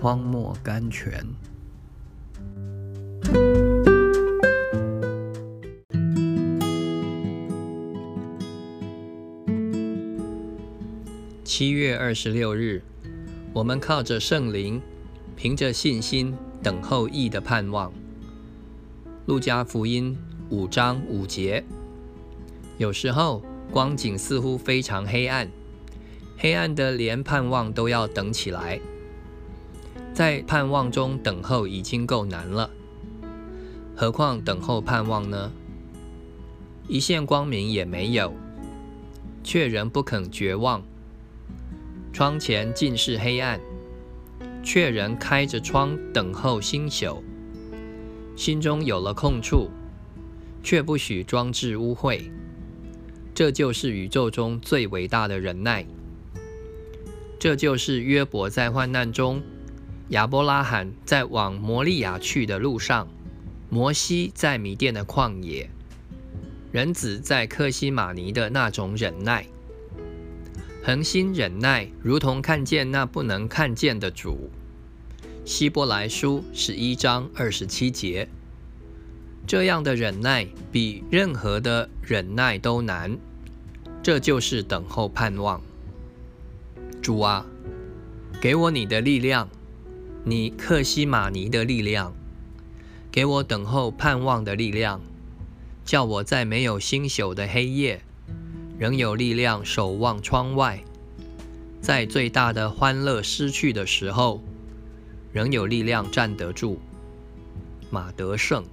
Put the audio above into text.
荒漠甘泉。七月二十六日，我们靠着圣灵，凭着信心等候义的盼望。路加福音五章五节。有时候光景似乎非常黑暗，黑暗的连盼望都要等起来。在盼望中等候已经够难了，何况等候盼望呢？一线光明也没有，却仍不肯绝望。窗前尽是黑暗，却仍开着窗等候星宿。心中有了空处，却不许装置污秽。这就是宇宙中最伟大的忍耐。这就是约伯在患难中，亚伯拉罕在往摩利亚去的路上，摩西在米甸的旷野，人子在克西马尼的那种忍耐。恒心忍耐，如同看见那不能看见的主。希伯来书十一章二十七节。这样的忍耐比任何的忍耐都难。这就是等候盼望。主啊，给我你的力量，你克西马尼的力量，给我等候盼望的力量，叫我在没有星宿的黑夜。仍有力量守望窗外，在最大的欢乐失去的时候，仍有力量站得住。马德胜。